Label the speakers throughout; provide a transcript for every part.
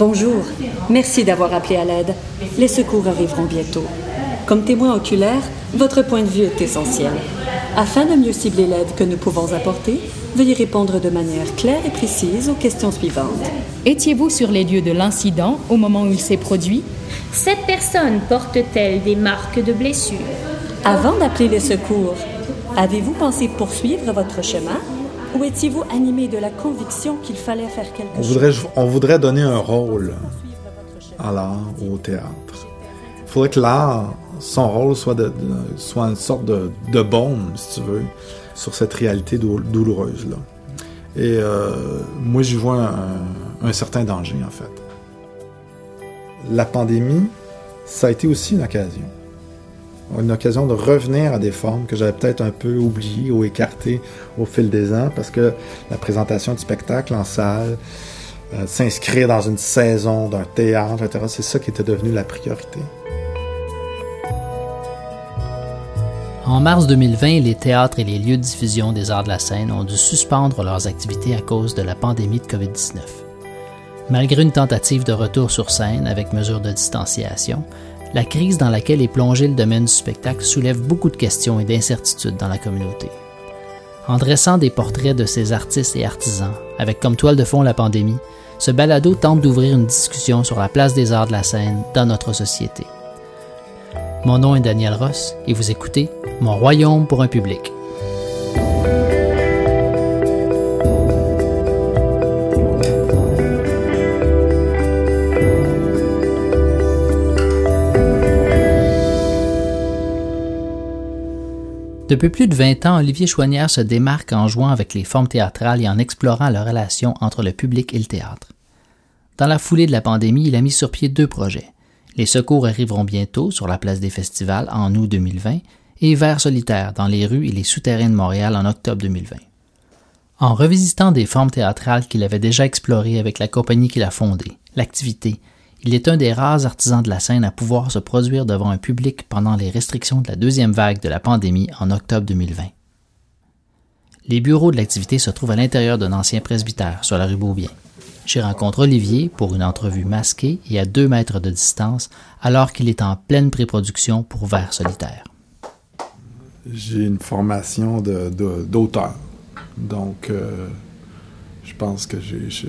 Speaker 1: Bonjour, merci d'avoir appelé à l'aide. Les secours arriveront bientôt. Comme témoin oculaire, votre point de vue est essentiel. Afin de mieux cibler l'aide que nous pouvons apporter, veuillez répondre de manière claire et précise aux questions suivantes.
Speaker 2: Étiez-vous sur les lieux de l'incident au moment où il s'est produit?
Speaker 3: Cette personne porte-t-elle des marques de blessures?
Speaker 1: Avant d'appeler les secours, avez-vous pensé poursuivre votre chemin? Ou étiez-vous animé de la conviction qu'il fallait faire quelque
Speaker 4: On
Speaker 1: chose?
Speaker 4: voudrait, on voudrait donner un rôle à l'art ou au théâtre. Il faudrait que l'art, son rôle soit, de, de- soit une sorte de, de baume, si tu veux, sur cette réalité dou- douloureuse-là. Et euh, moi, j'y vois un, un certain danger, en fait. La pandémie, ça a été aussi une occasion. Une occasion de revenir à des formes que j'avais peut-être un peu oubliées ou écartées au fil des ans, parce que la présentation du spectacle en salle, euh, s'inscrire dans une saison d'un théâtre, etc., c'est ça qui était devenu la priorité.
Speaker 5: En mars 2020, les théâtres et les lieux de diffusion des arts de la scène ont dû suspendre leurs activités à cause de la pandémie de COVID-19. Malgré une tentative de retour sur scène avec mesures de distanciation, la crise dans laquelle est plongé le domaine du spectacle soulève beaucoup de questions et d'incertitudes dans la communauté. En dressant des portraits de ces artistes et artisans, avec comme toile de fond la pandémie, ce balado tente d'ouvrir une discussion sur la place des arts de la scène dans notre société. Mon nom est Daniel Ross et vous écoutez Mon royaume pour un public. Depuis plus de 20 ans, Olivier Chouanière se démarque en jouant avec les formes théâtrales et en explorant la relation entre le public et le théâtre. Dans la foulée de la pandémie, il a mis sur pied deux projets. Les secours arriveront bientôt sur la place des festivals en août 2020 et Vers solitaire dans les rues et les souterrains de Montréal en octobre 2020. En revisitant des formes théâtrales qu'il avait déjà explorées avec la compagnie qu'il a fondée, l'activité, il est un des rares artisans de la scène à pouvoir se produire devant un public pendant les restrictions de la deuxième vague de la pandémie en octobre 2020. Les bureaux de l'activité se trouvent à l'intérieur d'un ancien presbytère sur la rue Beaubien. J'y rencontre Olivier pour une entrevue masquée et à deux mètres de distance alors qu'il est en pleine pré-production pour Vers solitaire.
Speaker 4: J'ai une formation d'auteur. Donc, euh, je pense que j'ai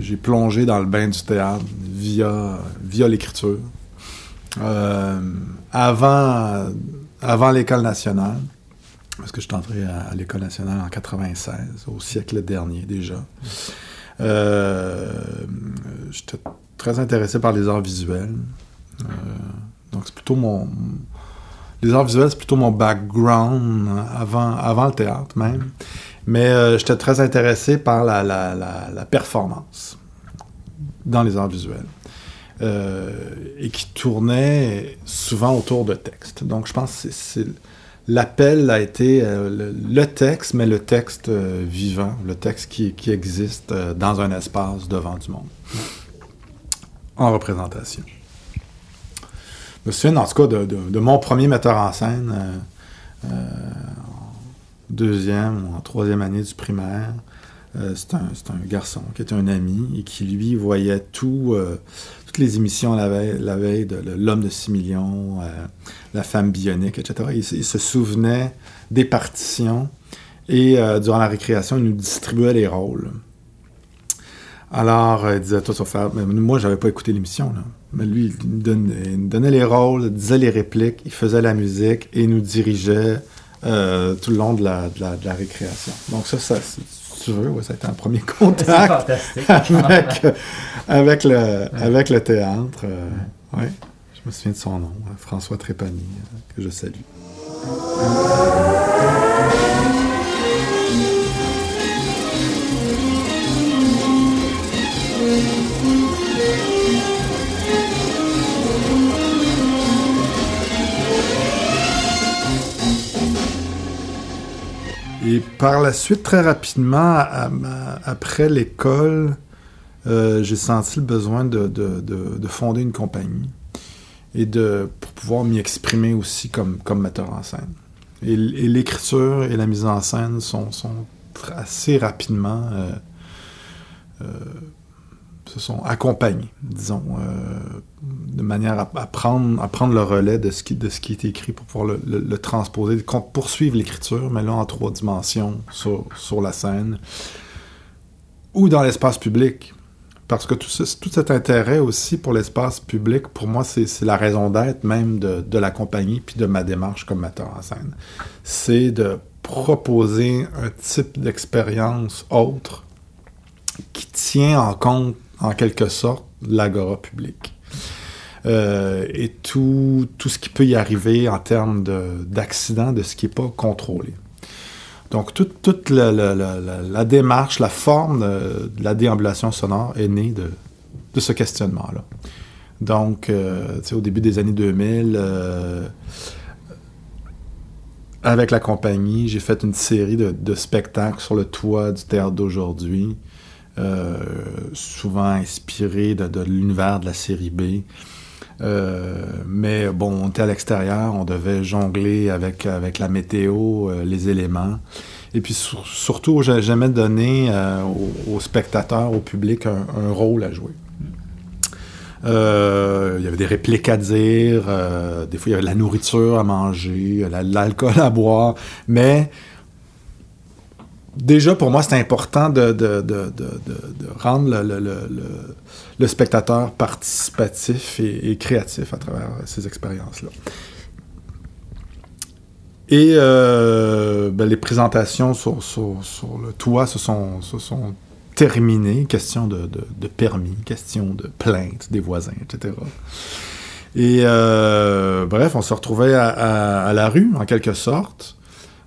Speaker 4: j'ai- plongé dans le bain du théâtre via, via l'écriture. Euh, avant avant l'école nationale, parce que je suis entré à, l'école nationale en 96, au siècle dernier déjà. Euh, J'étais très intéressé par les arts visuels. Euh, donc, c'est plutôt mon, les arts visuels, c'est plutôt mon background euh, avant, avant le théâtre même. Mais euh, j'étais très intéressé par la, la, la, performance dans les arts visuels. Euh, et qui tournait souvent autour de textes. Donc je pense que l'appel a été euh, le, texte, mais le texte vivant, le texte qui, existe dans un espace devant du monde, en représentation. Je me souviens en tout cas de, mon premier metteur en scène, deuxième ou en troisième année du primaire. Euh, c'est un, garçon qui était un ami et qui, lui, voyait euh, toutes les émissions la veille, de L'homme de 6 millions, euh, La femme bionique, etc. Il, se- souvenait des partitions et durant la récréation, il nous distribuait les rôles. Alors, il disait, toi, tu vas faire. Moi, j'avais pas écouté l'émission. Mais lui, il nous, donnait, il nous donnait les rôles, disait les répliques, il faisait la musique et il nous dirigeait euh, tout le long de la, de la, de la récréation. Donc, ça, ça si tu veux, ouais, ça a été un premier contact avec, euh, avec, le, avec le théâtre. euh, ouais. Je me souviens de son nom, euh, François Trépanier, euh, que je salue. Par la suite, très rapidement, après l'école, euh, j'ai senti le besoin de, fonder une compagnie et de pour pouvoir m'y exprimer aussi comme, comme metteur en scène. Et, l'écriture et la mise en scène sont, sont assez rapidement euh, euh, se sont accompagnés, disons, euh, de manière à, prendre, à prendre le relais de ce qui, de ce qui est écrit pour pouvoir le, transposer, poursuivre l'écriture, mais là en trois dimensions sur, sur la scène ou dans l'espace public. Parce que tout, cet intérêt aussi pour l'espace public, pour moi, c'est la raison d'être même de, de, la compagnie puis de ma démarche comme metteur en scène. C'est de proposer un type d'expérience autre qui tient en compte en quelque sorte, l'agora publique. Euh, et tout, tout ce qui peut y arriver en termes d'accidents, de, ce qui n'est pas contrôlé. Donc, toute, toute la, démarche, la forme de, la déambulation sonore est née de, de ce questionnement-là. Donc, euh, au début des années 2000, euh, avec la compagnie, j'ai fait une série de, de, spectacles sur le toit du théâtre d'aujourd'hui euh, souvent inspiré de, l'univers de la série B. Euh, mais bon, on était à l'extérieur, on devait jongler avec, la météo, euh, les éléments. Et puis surtout, j'ai jamais donné aux, spectateurs, au public, un, rôle à jouer. il y avait des répliques à dire, des fois il y avait de la nourriture à manger, l'alcool à boire, mais déjà, pour moi, c'est important de, rendre le, spectateur participatif et, créatif à travers ces expériences-là. Et euh, ben, les présentations sur, le toit se sont, sont terminées. Question de, permis, question de plainte des voisins, etc. Et euh, bref, on se retrouvait à, la rue, en quelque sorte.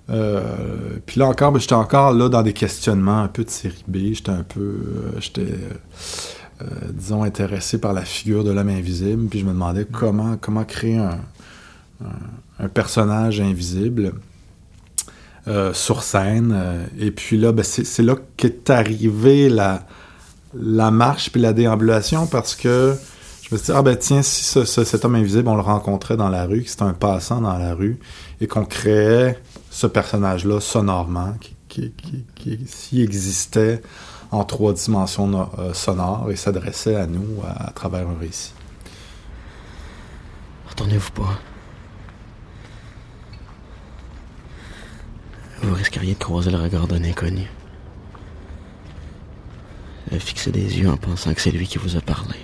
Speaker 4: Euh, puis là encore, ben, j'étais encore là dans des questionnements un peu de série B. J'étais un peu, euh, j'étais, euh, disons, intéressé par la figure de l'homme invisible. Puis je me demandais comment, comment créer un, personnage invisible sur scène. et puis là, ben, c'est là qu'est arrivée la, la marche puis la déambulation parce que je me suis dit, ah ben tiens, si cet homme invisible, on le rencontrait dans la rue, que c'était un passant dans la rue, et qu'on créait ce personnage-là sonorement, qui, existait en trois dimensions euh, sonores et s'adressait à nous à, travers un récit.
Speaker 6: Retournez-vous pas. Vous risqueriez de croiser le regard d'un inconnu. De fixer des yeux en pensant que c'est lui qui vous a parlé.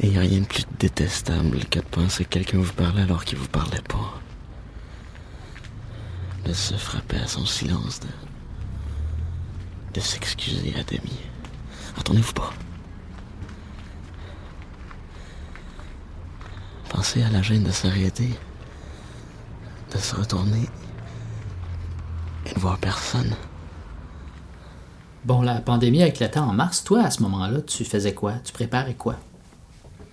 Speaker 6: Et il n'y a rien de plus détestable que de penser que quelqu'un vous parlait alors qu'il vous parlait pas de se frapper à son silence, de, de s'excuser à demi. Attendez-vous pas. Pensez à la gêne de s'arrêter, de se retourner et de voir personne.
Speaker 5: Bon, la pandémie éclatait en mars. Toi, à ce moment-là, tu faisais quoi? Tu préparais quoi?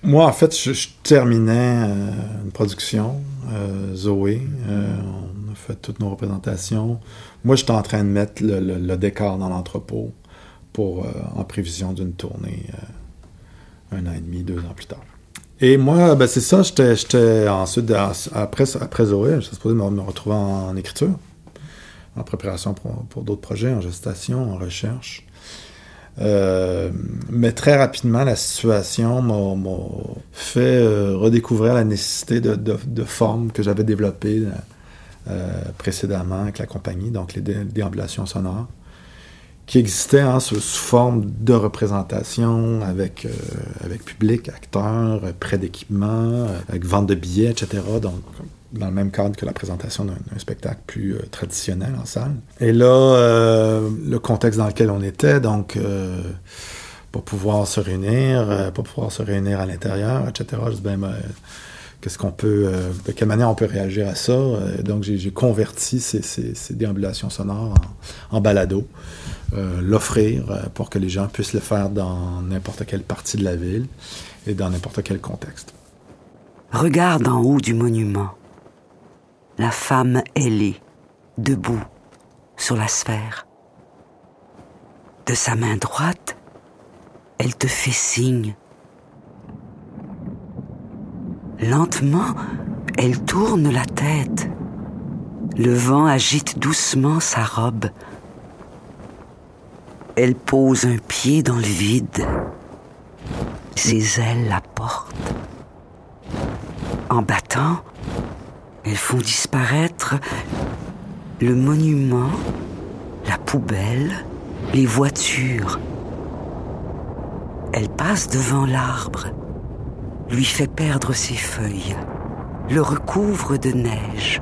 Speaker 4: Moi, en fait, je, terminais euh, une production, euh, Zoé. Euh, fait toutes nos représentations. Moi, j'étais en train de mettre le, décor dans l'entrepôt euh, en prévision d'une tournée euh, un an et demi, deux ans plus tard. Et moi, ben, c'est ça, j'étais ensuite, après, après Zoé, j'étais supposé me, retrouver en, écriture, en préparation pour, d'autres projets, en gestation, en recherche. Euh, mais très rapidement, la situation m'a fait redécouvrir la nécessité de, de formes que j'avais développées euh, précédemment avec la compagnie, donc les déambulations sonores, qui existaient hein, sous, forme de représentation avec, euh, avec public, acteurs, prêt d'équipement, euh, avec vente de billets, etc. Donc, dans le même cadre que la présentation d'un spectacle plus traditionnel en salle. Et là, le contexte dans lequel on était, donc pas pouvoir se réunir, pas pouvoir se réunir à l'intérieur, etc. Je dis, ben, ben qu'est-ce qu'on peut, euh, de quelle manière on peut réagir à ça. Euh, donc, j'ai converti ces, déambulations sonores en, balado, euh, l'offrir pour que les gens puissent le faire dans n'importe quelle partie de la ville et dans n'importe quel contexte.
Speaker 7: Regarde en haut du monument. La femme ailée, debout, sur la sphère. De sa main droite, elle te fait signe. Lentement, elle tourne la tête. Le vent agite doucement sa robe. Elle pose un pied dans le vide. Ses ailes la portent. En battant, elles font disparaître le monument, la poubelle, les voitures. Elle passe devant l'arbre, lui fait perdre ses feuilles, le recouvre de neige.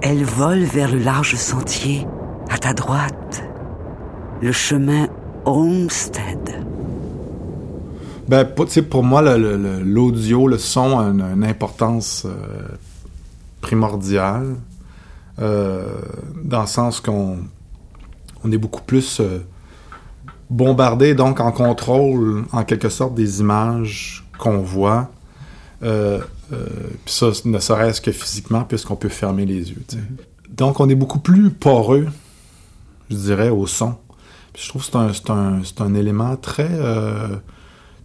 Speaker 7: Elle vole vers le large sentier, à ta droite, le chemin Homestead.
Speaker 4: Ben, pour, pour moi, l'audio, le, son a une, importance euh, primordiale, euh, dans le sens qu'on on est beaucoup plus euh, bombardé, donc en contrôle, en quelque sorte, des images qu'on voit. Euh, puis ça, ne serait-ce que physiquement, puisqu'on peut fermer les yeux. Donc, on est beaucoup plus poreux, je dirais, au son. Puis je trouve que c'est un, un, élément très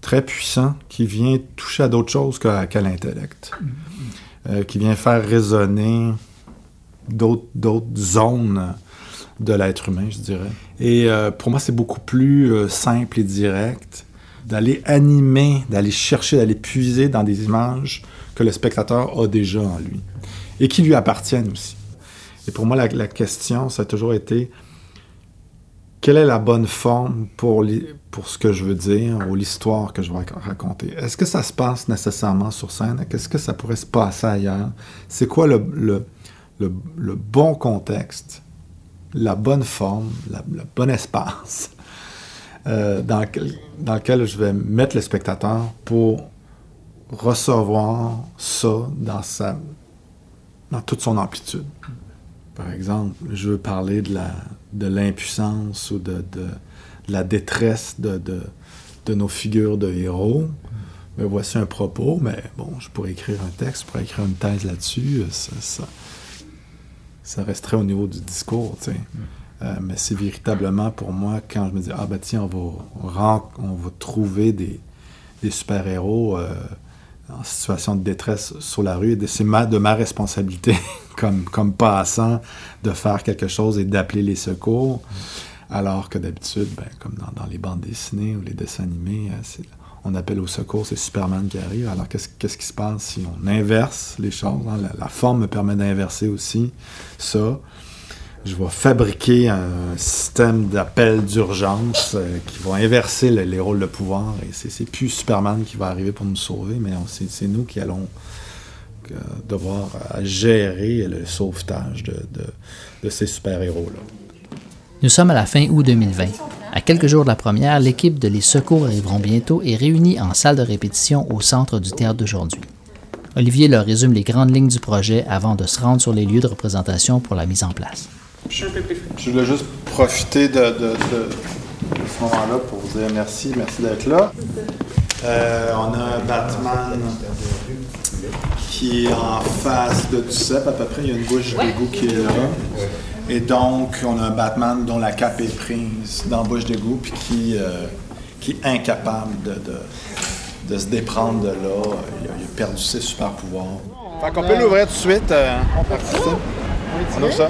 Speaker 4: très puissant qui vient toucher à d'autres choses qu'à l'intellect, euh, qui vient faire résonner d'autres zones de l'être humain, je dirais. Et euh, pour moi, c'est beaucoup plus euh, simple et direct d'aller animer, d'aller chercher, d'aller puiser dans des images que le spectateur a déjà en lui et qui lui appartiennent aussi. Et pour moi, la, la question, ça a toujours été quelle est la bonne forme pour, pour ce que je veux dire ou l'histoire que je vais raconter? Est-ce que ça se passe nécessairement sur scène? Qu'est-ce que ça pourrait se passer ailleurs? C'est quoi le, le, bon contexte, la bonne forme, le bon espace euh, dans, lequel je vais mettre le spectateur pour recevoir ça dans, sa, dans toute son amplitude? Par exemple, je veux parler de la de l'impuissance ou de, la détresse de, de, nos figures de héros. Mais voici un propos, mais bon, je pourrais écrire un texte, je pourrais écrire une thèse là-dessus. Ça, ça, resterait au niveau du discours, tu. Euh, mais c'est véritablement pour moi quand je me dis, ah ben tiens, on va, on va trouver des, super-héros. Euh, en situation de détresse sur la rue. C'est de ma responsabilité, comme, comme passant, de faire quelque chose et d'appeler les secours. Alors que d'habitude, ben, comme dans, les bandes dessinées ou les dessins animés, euh, on appelle au secours, c'est Superman qui arrive. Alors qu'est-ce qui se passe si on inverse les choses? Hein? La, forme me permet d'inverser aussi ça je vais fabriquer un système d'appel d'urgence euh, qui va inverser les rôles de pouvoir. Et c'est plus Superman qui va arriver pour nous sauver, mais c'est nous qui allons euh, devoir euh, gérer le sauvetage de, ces super-héros-là.
Speaker 5: Nous sommes à la fin août 2020. À quelques jours de la première, l'équipe de Les Secours arriveront bientôt est réunie en salle de répétition au centre du théâtre d'aujourd'hui. Olivier leur résume les grandes lignes du projet avant de se rendre sur les lieux de représentation pour la mise en place.
Speaker 4: Je, voulais juste profiter de, ce moment-là pour vous dire merci, merci d'être là. Euh, on a un Batman qui est en face de Duceppe, à peu près. Il y a une bouche d'égout qui est là. Et donc, on a un Batman dont la cape est prise dans la bouche d'égout, puis qui, euh, qui est incapable de, se déprendre de là. Il a, perdu ses super pouvoirs. Fait qu'on peut l'ouvrir tout de suite. Euh, on peut ça? On ouvre ça.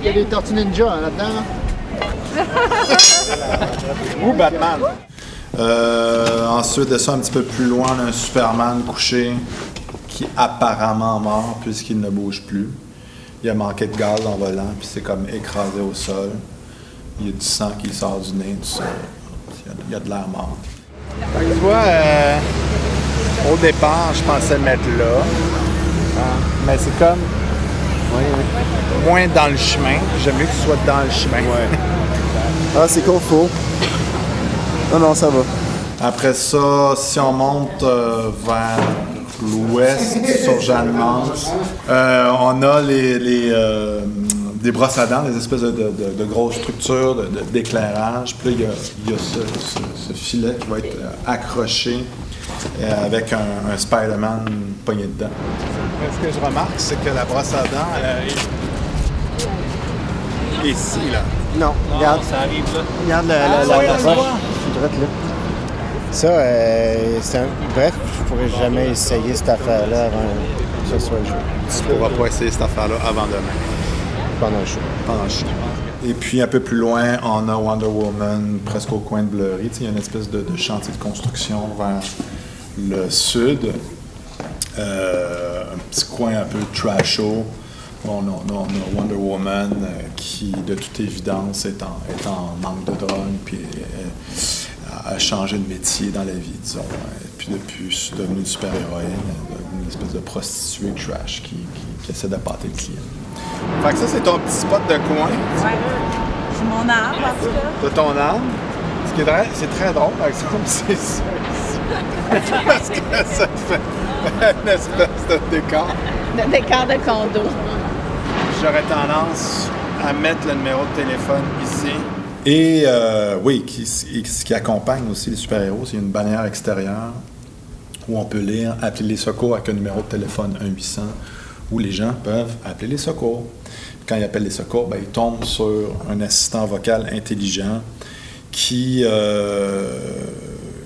Speaker 8: Il y a des tortues ninja hein, là-dedans.
Speaker 4: Ou Batman. Euh, ensuite de ça, un petit peu plus loin, on a un Superman couché qui est apparemment mort puisqu'il ne bouge plus. Il a manqué de gaz en volant, puis c'est comme écrasé au sol. Il y a du sang qui sort du nez, tout ça. Il y a de l'air mort. tu vois, euh, au départ, je pensais le mettre là. Hein, mais c'est comme Moins dans le chemin. J'aime mieux qu'il soit dans le chemin.
Speaker 8: ah, c'est qu'on faut. Non, non, ça va.
Speaker 4: Après ça, si on monte euh, vers l'ouest, sur Jeanne euh, on a les, euh, des brosses à dents, des espèces de, grosses structures d'éclairage. Puis là, il y a, ce, filet qui va être accroché avec un, un Spider-Man pogné dedans. Ce que je remarque, c'est que la brosse à dents,
Speaker 9: Ici, là.
Speaker 8: Non, regarde.
Speaker 9: ça arrive là.
Speaker 8: Regarde le,
Speaker 9: Ah,
Speaker 8: le- la
Speaker 9: oui, le
Speaker 8: l'approche.
Speaker 9: voit.
Speaker 8: C'est droite là. Ça, euh, c'est un... Bref, je pourrais jamais essayer cette affaire-là avant que ce soit le jeu.
Speaker 9: Tu pourras pas essayer cette affaire-là avant demain.
Speaker 8: Pendant le show.
Speaker 9: Pendant le show. Et puis un peu plus loin, on a Wonder Woman, presque au coin de sais, Il y a une espèce de, de chantier de construction vers le sud. Euh, un petit coin un peu trasho. On a, on a- on a Wonder Woman euh, qui, de toute évidence, est en, est en manque de drogue, puis euh, a changé de métier dans la vie, disons. Et puis depuis, c'est devenu une super-héroïne, une espèce de prostituée trash qui, qui- qui essaie d'appâter le client. Fait que ça, c'est ton petit spot de coin.
Speaker 10: C'est mon arbre, en tout cas.
Speaker 9: de ton âme. Ce qui est très, c'est très drôle, par exemple, c'est ça. Parce que ça fait une espèce de décor.
Speaker 10: Le décor de condo.
Speaker 9: J'aurais tendance à mettre le numéro de téléphone ici. Et euh, oui, qui, qui accompagne aussi les super-héros, c'est une bannière extérieure où on peut lire Appeler les secours avec un numéro de téléphone 1-800 où les gens peuvent appeler les secours. Quand ils appellent les secours, ben, ils tombent sur un assistant vocal intelligent qui, euh,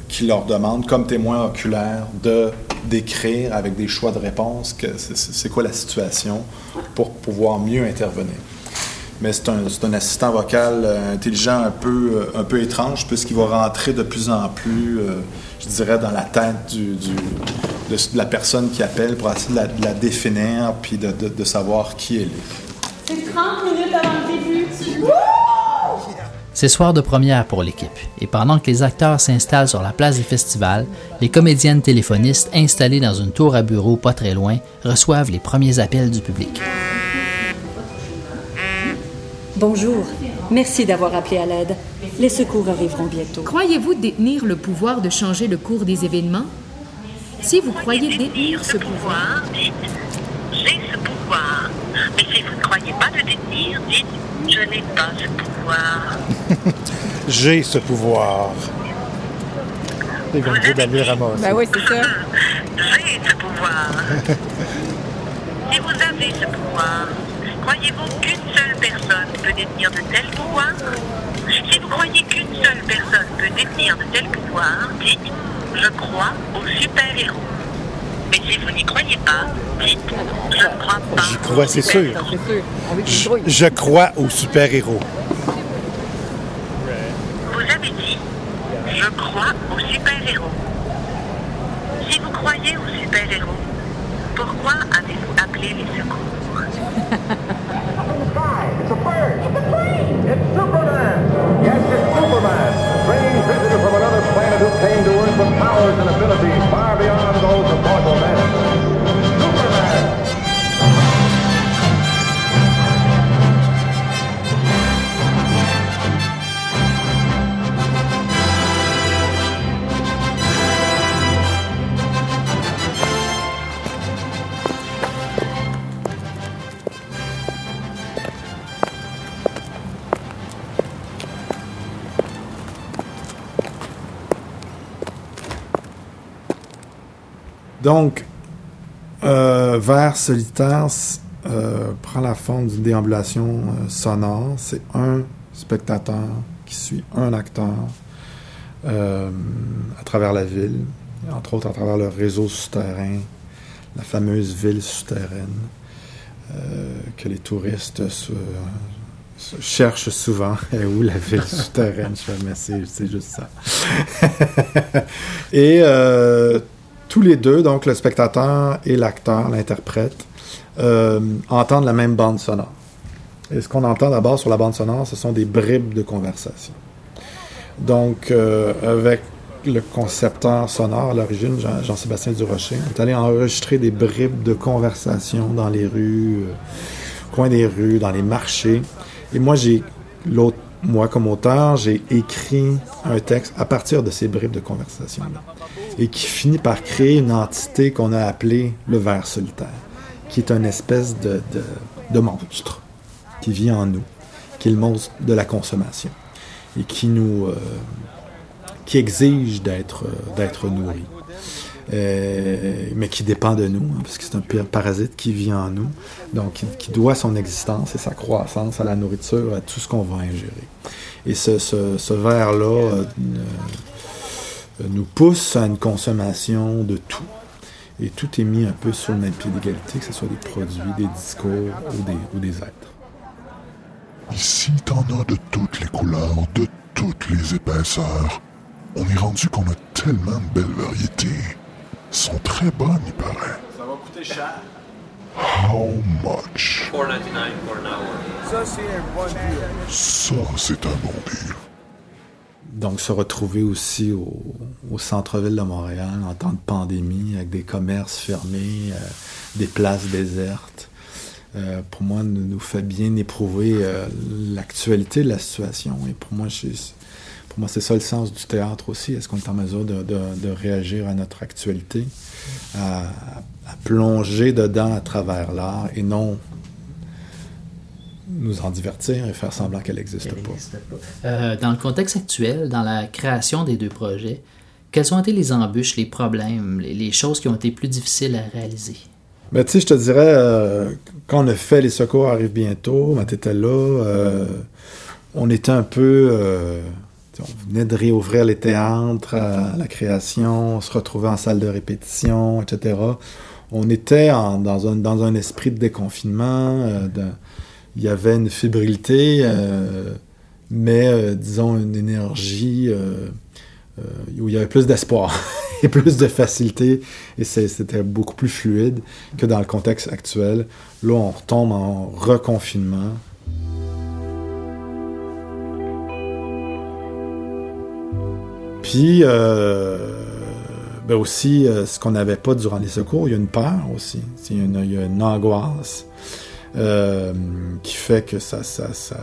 Speaker 9: qui leur demande, comme témoin oculaire, de décrire avec des choix de réponse que c'est- quoi la situation pour pouvoir mieux intervenir. Mais c'est un, c'est un assistant vocal euh, intelligent un peu, euh, un peu étrange, puisqu'il va rentrer de plus en plus, euh, je dirais, dans la tête du, du- de, de la personne qui appelle pour essayer de la, de la définir puis de, de- de savoir qui elle est.
Speaker 10: C'est 30 minutes avant le début.
Speaker 5: C'est soir de première pour l'équipe, et pendant que les acteurs s'installent sur la place du festival, les comédiennes téléphonistes installées dans une tour à bureau pas très loin reçoivent les premiers appels du public.
Speaker 1: Bonjour. Merci d'avoir appelé à l'aide. Les secours arriveront bientôt.
Speaker 2: Croyez-vous détenir le pouvoir de changer le cours des événements? Si vous croyez détenir ce pouvoir,
Speaker 11: dites j'ai ce pouvoir. Mais si vous ne croyez pas le détenir, dites je n'ai pas ce pouvoir.
Speaker 8: J'ai ce pouvoir. C'est comme dire d'aller ramasser.
Speaker 10: Ben oui, c'est ça.
Speaker 11: J'ai ce pouvoir. si vous avez ce pouvoir, croyez-vous qu'une seule personne peut détenir de tels pouvoirs? Si vous croyez qu'une seule personne peut détenir de tels pouvoirs, dites je crois aux super-héros. Mais si vous n'y croyez pas, dites je ne crois pas.
Speaker 8: J'y crois, c'est sûr. Je, je crois aux super-héros.
Speaker 11: Vous avez dit Je crois aux Si vous croyez aux super-héros, pourquoi avez-vous appelé les secours
Speaker 12: planet who came to Earth with powers and abilities far beyond those of mortal men.
Speaker 4: Donc, euh, Vers solitaire euh, prend la forme d'une déambulation euh, sonore. C'est un spectateur qui suit un acteur euh, à travers la ville, entre autres à travers le réseau souterrain, la fameuse ville souterraine que les touristes se, se cherchent souvent. Et où la ville souterraine? Je c'est juste ça. Et tous les deux, donc le spectateur et l'acteur, l'interprète, euh, entendent la même bande sonore. Et ce qu'on entend d'abord sur la bande sonore, ce sont des bribes de conversation. Donc, euh, avec le concepteur sonore à l'origine, Jean- Jean-Sébastien Durocher, on est allé enregistrer des bribes de conversation dans les rues, euh, coin des rues, dans les marchés. Et moi, j'ai l'autre, moi comme auteur, j'ai écrit un texte à partir de ces bribes de conversation et qui finit par créer une entité qu'on a appelée le ver solitaire, qui est une espèce de, monstre qui vit en nous, qui est le monstre de la consommation et qui nous euh, qui exige d'être euh, d'être nourri. euh, mais qui dépend de nous, hein, parce que c'est un parasite qui vit en nous, donc qui, qui, doit son existence et sa croissance à la nourriture, à tout ce qu'on va ingérer. Et ce, ce, ce verre-là nous pousse à une consommation de tout. Et tout est mis un peu sur le même pied d'égalité, que ce soit des produits, des discours ou des, ou des êtres.
Speaker 13: Ici, t'en as de toutes les couleurs, de toutes les épaisseurs. On est rendu qu'on a tellement de belles variétés. sont très bonnes, il paraît.
Speaker 9: Ça va coûter cher.
Speaker 13: How much?
Speaker 14: 4,99 for an hour.
Speaker 13: Ça, c'est un bon deal. Ça, c'est un bon deal.
Speaker 4: Donc, se retrouver aussi au, centre-ville de Montréal en temps de pandémie, avec des commerces fermés, euh, des places désertes, euh, pour moi, nous, fait bien éprouver euh, l'actualité de la situation. Et pour moi, pour moi, c'est ça le sens du théâtre aussi. Est-ce qu'on est en mesure de, réagir à notre actualité, à plonger dedans à travers l'art et non nous en divertir et faire semblant qu'elle n'existe pas.
Speaker 5: pas. Euh, dans le contexte actuel, dans la création des deux projets, quelles ont été les embûches, les problèmes, les, les choses qui ont été plus difficiles à réaliser?
Speaker 4: Ben, tu sais, je te dirais, euh, quand on a fait Les Secours arrivent bientôt, ben, tu étais là, euh, on était un peu. On venait de réouvrir les théâtres à la création, on se retrouvait en salle de répétition, etc. On était en, dans, un, dans un esprit de déconfinement. De, il y avait une fébrilité, euh, mais euh, disons une énergie euh, où il y avait plus d'espoir et plus de facilité, et c'était beaucoup plus fluide que dans le contexte actuel. Là, on retombe en reconfinement. Puis, ben aussi, ce qu'on n'avait pas durant les secours, il y a une peur aussi, il y a une, il y a une angoisse. Euh, qui fait que ça, ça, ça,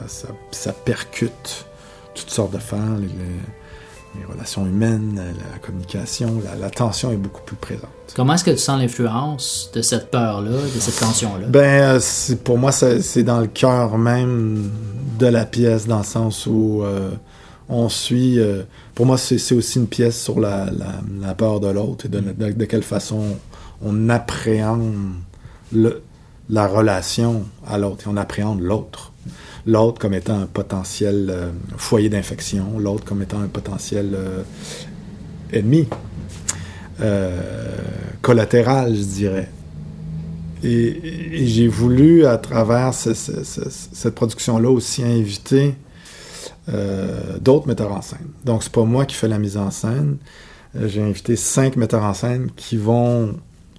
Speaker 4: ça, percute toutes sortes d'affaires, les, les, relations humaines, la communication, la, la, tension est beaucoup plus présente.
Speaker 5: Comment est-ce que tu sens l'influence de cette peur-là, de cette tension-là?
Speaker 4: Ben, pour moi, c'est dans le cœur même de la pièce, dans le sens où euh, on suit. Euh, pour moi, c'est aussi une pièce sur la, la, la peur de l'autre et de, de, de, quelle façon on appréhende le, la relation à l'autre et on appréhende l'autre. L'autre comme étant un potentiel euh, foyer d'infection, l'autre comme étant un potentiel euh, ennemi, euh, collatéral, je dirais. Et, j'ai voulu, à travers ce, ce, ce, cette production-là, aussi inviter d'autres metteurs en scène. Donc, c'est pas moi qui fais la mise en scène. J'ai invité cinq metteurs en scène qui vont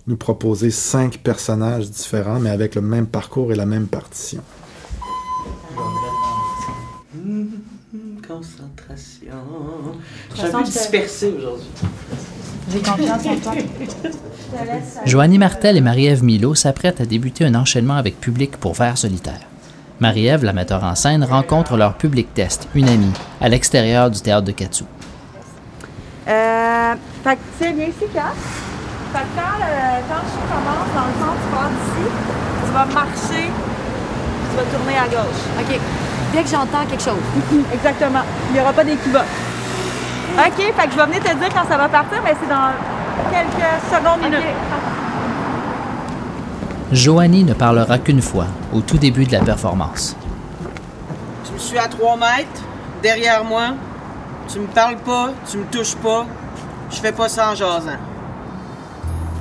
Speaker 4: nous proposer cinq personnages différents, mais avec le même parcours et la même partition.
Speaker 6: concentration. Je suis un peu dispersé aujourd'hui.
Speaker 10: J'ai confiance en toi.
Speaker 5: Joanie Martel et Marie-Ève Milo s'apprêtent à débuter un enchaînement avec public pour Vers solitaire. Marie-Ève, la metteur en scène, rencontre leur public test, une amie, à l'extérieur du théâtre de Katsu.
Speaker 10: Euh, fait que, tu sais, viens ici, Kat? Fait que quand le, quand le show commence, dans le fond, tu pars d'ici, tu vas marcher, tu vas tourner à gauche.
Speaker 15: OK. Dès que j'entends quelque chose.
Speaker 10: Exactement. Il n'y aura pas d'équivoque. OK, fait que je vais venir te dire quand ça va partir, mais c'est dans quelques secondes, minutes.
Speaker 5: Joanie ne parlera qu'une fois, au tout début de la performance.
Speaker 16: Je suis à 3 mètres, derrière moi. Tu me parles pas, tu me touches pas. Je fais pas ça en jasant.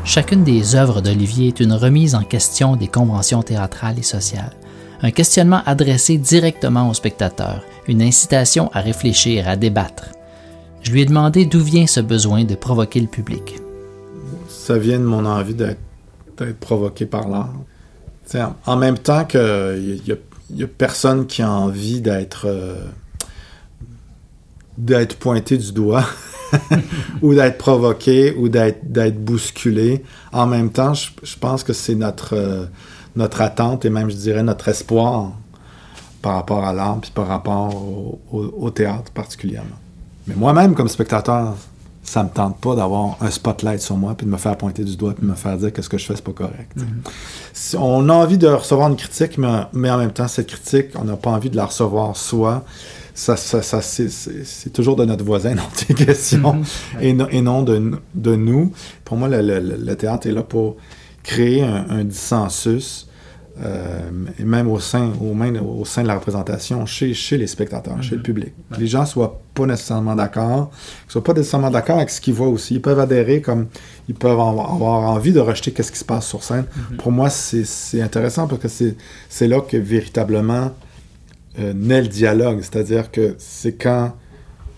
Speaker 5: Chacune des œuvres d'Olivier est une remise en question des conventions théâtrales et sociales, un questionnement adressé directement au spectateur, une incitation à réfléchir, à débattre. Je lui ai demandé d'où vient ce besoin de provoquer le public.
Speaker 4: Ça vient de mon envie d'être provoqué par l'art. En même temps qu'il n'y a, personne qui a envie d'être euh, d'être pointé du doigt ou d'être provoqué ou d'être bousculé. En même temps, je, je pense que c'est notre, euh, notre attente et même, je dirais, notre espoir par rapport à l'art puis par rapport au, au, au, théâtre particulièrement. Mais moi-même, comme spectateur, ça me tente pas d'avoir un spotlight sur moi, puis de me faire pointer du doigt, puis de me faire dire que ce que je fais, c'est pas correct. Si on a envie de recevoir une critique, mais, mais en même temps, cette critique, on n'a pas envie de la recevoir soi. Ça, ça, ça c'est- toujours de notre voisin dans tes questions
Speaker 5: Mhm.
Speaker 4: et, non- et non de, de nous. Pour moi, le, le- le- le théâtre est là pour créer un, un dissensus, euh, et même au sein, au, même au sein de la représentation, chez, chez les spectateurs, chez le public. Que les gens soient pas nécessairement d'accord, qu'ils soient pas nécessairement d'accord avec ce qu'ils voient aussi. Ils peuvent adhérer comme ils peuvent avoir, avoir envie de rejeter qu'est-ce qui se passe sur scène. Pour moi, c'est intéressant parce que c'est là que véritablement euh, naît le dialogue. C'est-à-dire que c'est quand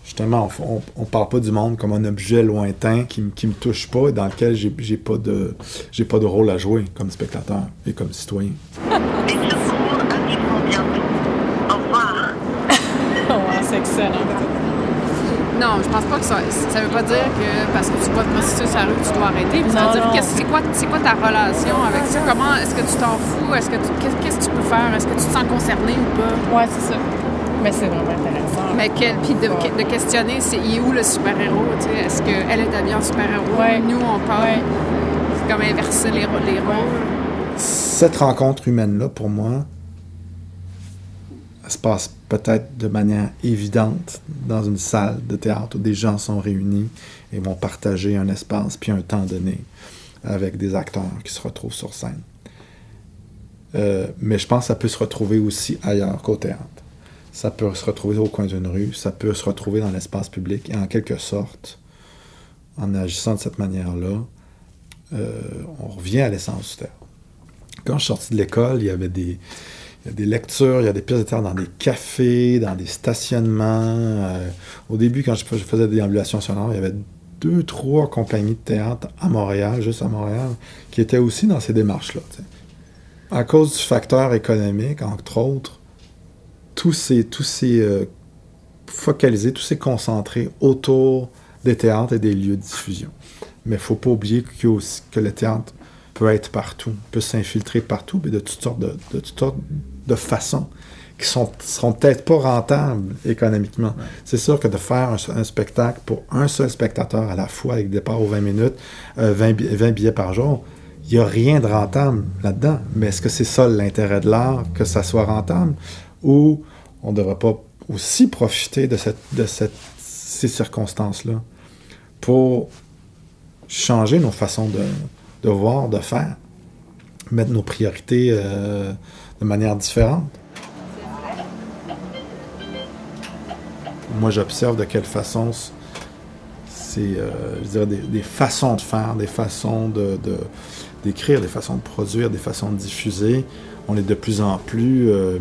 Speaker 4: justement, on, on parle pas du monde comme un objet lointain qui, qui me touche pas et dans lequel j'ai pas pas de rôle à jouer comme spectateur et comme citoyen.
Speaker 10: ouais, c'est excellent.
Speaker 17: Non, je pense pas que ça. Ça veut pas dire que parce que tu vois te prostituer sur la rue, tu dois arrêter. Mais ça veut dire qu'est-ce- c'est quoi, c'est quoi ta relation avec ça? Comment est-ce que tu t'en fous? Est-ce que tu, qu'est-ce, que tu peux faire? Est-ce que tu te sens concerné ou pas?
Speaker 10: Ouais, c'est ça. Mais c'est vraiment intéressant.
Speaker 17: Mais quel, puis de, de questionner, c'est il est où le super-héros? tu sais? Est-ce qu'elle est habillée en super-héros?
Speaker 10: Ouais.
Speaker 17: Nous, on parle. C'est comme inverser les, les rôles.
Speaker 4: Cette rencontre humaine-là, pour moi, se passe peut-être de manière évidente dans une salle de théâtre où des gens sont réunis et vont partager un espace puis un temps donné avec des acteurs qui se retrouvent sur scène. Euh, mais je pense que ça peut se retrouver aussi ailleurs qu'au théâtre. Ça peut se retrouver au coin d'une rue, ça peut se retrouver dans l'espace public et en quelque sorte, en agissant de cette manière-là, euh, on revient à l'essence du théâtre. Quand je suis sorti de l'école, il y avait des, il y a des lectures, il y a des pièces de théâtre dans des cafés, dans des stationnements. Euh, au début, quand je, fais- je faisais des déambulations sonores, il y avait deux, trois compagnies de théâtre à Montréal, juste à Montréal, qui étaient aussi dans ces démarches-là. À cause du facteur économique, entre autres, tous ces, tous ces euh, focalisés, autour des théâtres et des lieux de diffusion. Mais il ne faut pas oublier aussi- que le théâtre peut être partout, peut s'infiltrer partout, mais de toutes sortes de, de toutes sortes de façons qui sont, seront peut-être pas rentables économiquement. C'est sûr que de faire un, un spectacle pour un seul spectateur à la fois avec départ aux 20 minutes, euh, 20, bi- 20 billets par jour, il n'y a rien de rentable là-dedans. Mais est-ce que c'est ça l'intérêt de l'art, que ça soit rentable, ou on ne devrait pas aussi profiter de, cette, de cette, ces circonstances-là pour changer nos façons de, de voir, de faire, mettre nos priorités euh, de manière différente. Moi, j'observe de quelle façon c'est, euh, je dirais, des, façons de faire, des façons de, d'écrire, des façons de produire, des façons de diffuser. On est de plus en plus euh,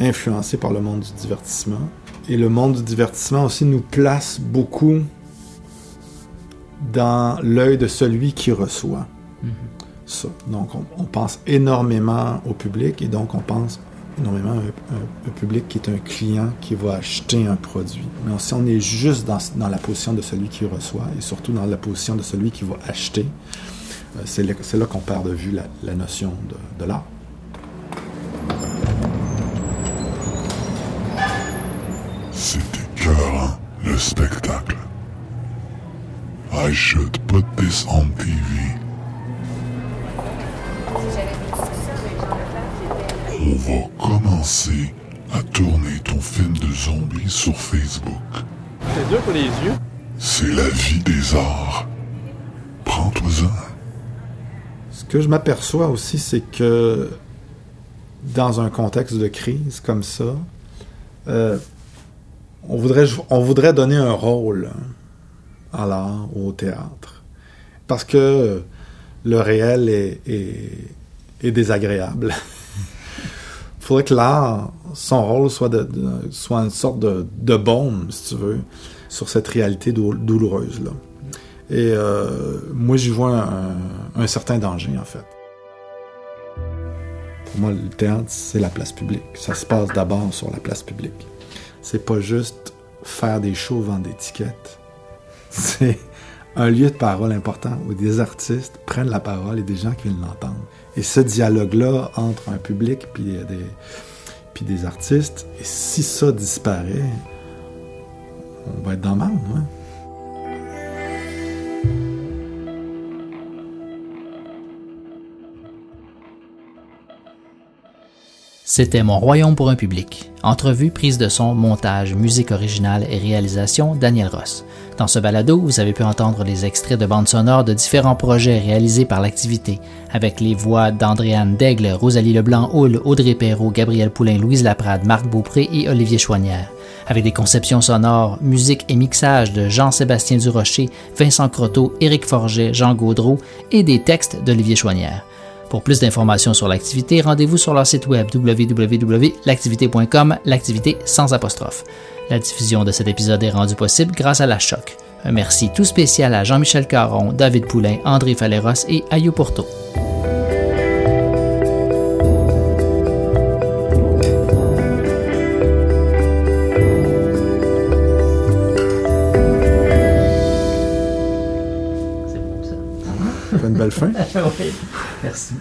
Speaker 4: influencé par le monde du divertissement. Et le monde du divertissement aussi nous place beaucoup dans l'œil de celui qui reçoit. Ça. Donc, on, on pense énormément au public et donc on pense énormément à un, un- un public qui est un client qui va acheter un produit. Mais si on est juste dans, dans la position de celui qui reçoit et surtout dans la position de celui qui va acheter, euh, c'est là, c'est là qu'on perd de vue la, la notion de, de l'art.
Speaker 13: C'était écœurant, le spectacle. I should put this on TV. On va commencer à tourner ton film de zombie sur Facebook.
Speaker 18: C'est dur pour les yeux.
Speaker 13: C'est la vie des arts. Prends-toi-en.
Speaker 4: Ce que je m'aperçois aussi, c'est que dans un contexte de crise comme ça, euh, on, voudrait, on voudrait donner un rôle à l'art ou au théâtre. Parce que le réel est, désagréable. Il faudrait que l'art, son rôle soit, une sorte de, de baume, si tu veux, sur cette réalité dou- douloureuse-là. Et euh, moi, j'y vois un, un certain danger, en fait. Pour moi, le théâtre, c'est la place publique. Ça se passe d'abord sur la place publique. C'est pas juste faire des shows, vendre des tickets. C'est un lieu de parole important où des artistes prennent la parole et des gens qui viennent l'entendre. Et ce dialogue-là entre un public puis des, des artistes, et si ça disparaît, on va être dans le ouais.
Speaker 5: C'était Mon Royaume pour un public. Entrevue, prise de son, montage, musique originale et réalisation, Daniel Ross. Dans ce balado, vous avez pu entendre les extraits de bandes sonores de différents projets réalisés par l'activité, avec les voix d'Andréane Daigle, Rosalie Leblanc-Houle, Audrey Perrault, Gabriel Poulain, Louise Laprade, Marc Beaupré et Olivier Chouanière. Avec des conceptions sonores, musique et mixage de Jean-Sébastien Durocher, Vincent Croteau, Éric Forget, Jean Gaudreau et des textes d'Olivier Chouanière. Pour plus d'informations sur l'activité, rendez-vous sur leur site web www.l'activité.com, l'activité sans apostrophe. La diffusion de cet épisode est rendue possible grâce à la Choc. Un merci tout spécial à Jean-Michel Caron, David Poulain, André Faleros et Ayo Porto.
Speaker 4: Une belle fin.
Speaker 5: merci.